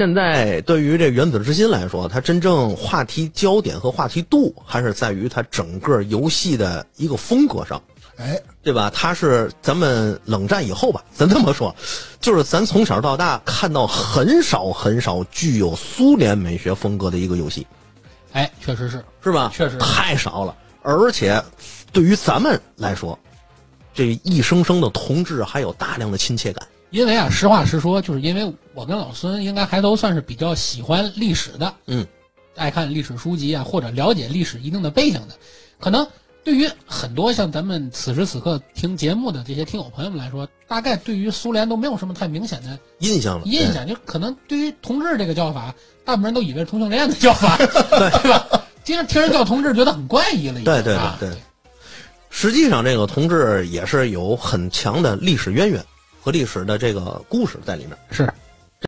现在对于这《原子之心》来说，它真正话题焦点和话题度还是在于它整个游戏的一个风格上，哎，对吧？它是咱们冷战以后吧，咱这么说，就是咱从小到大看到很少很少具有苏联美学风格的一个游戏，哎，确实是，是吧？确实太少了，而且对于咱们来说，这一声声的同志还有大量的亲切感。因为啊，实话实说，就是因为我跟老孙应该还都算是比较喜欢历史的，嗯，爱看历史书籍啊，或者了解历史一定的背景的，可能对于很多像咱们此时此刻听节目的这些听友朋友们来说，大概对于苏联都没有什么太明显的印象了，印象，就可能对于同志这个叫法，大部分人都以为是同性恋的叫法，对吧？经常听人叫同志，觉得很怪异了对对啊对对。实际上，这个同志也是有很强的历史渊源和历史的这个故事在里面。是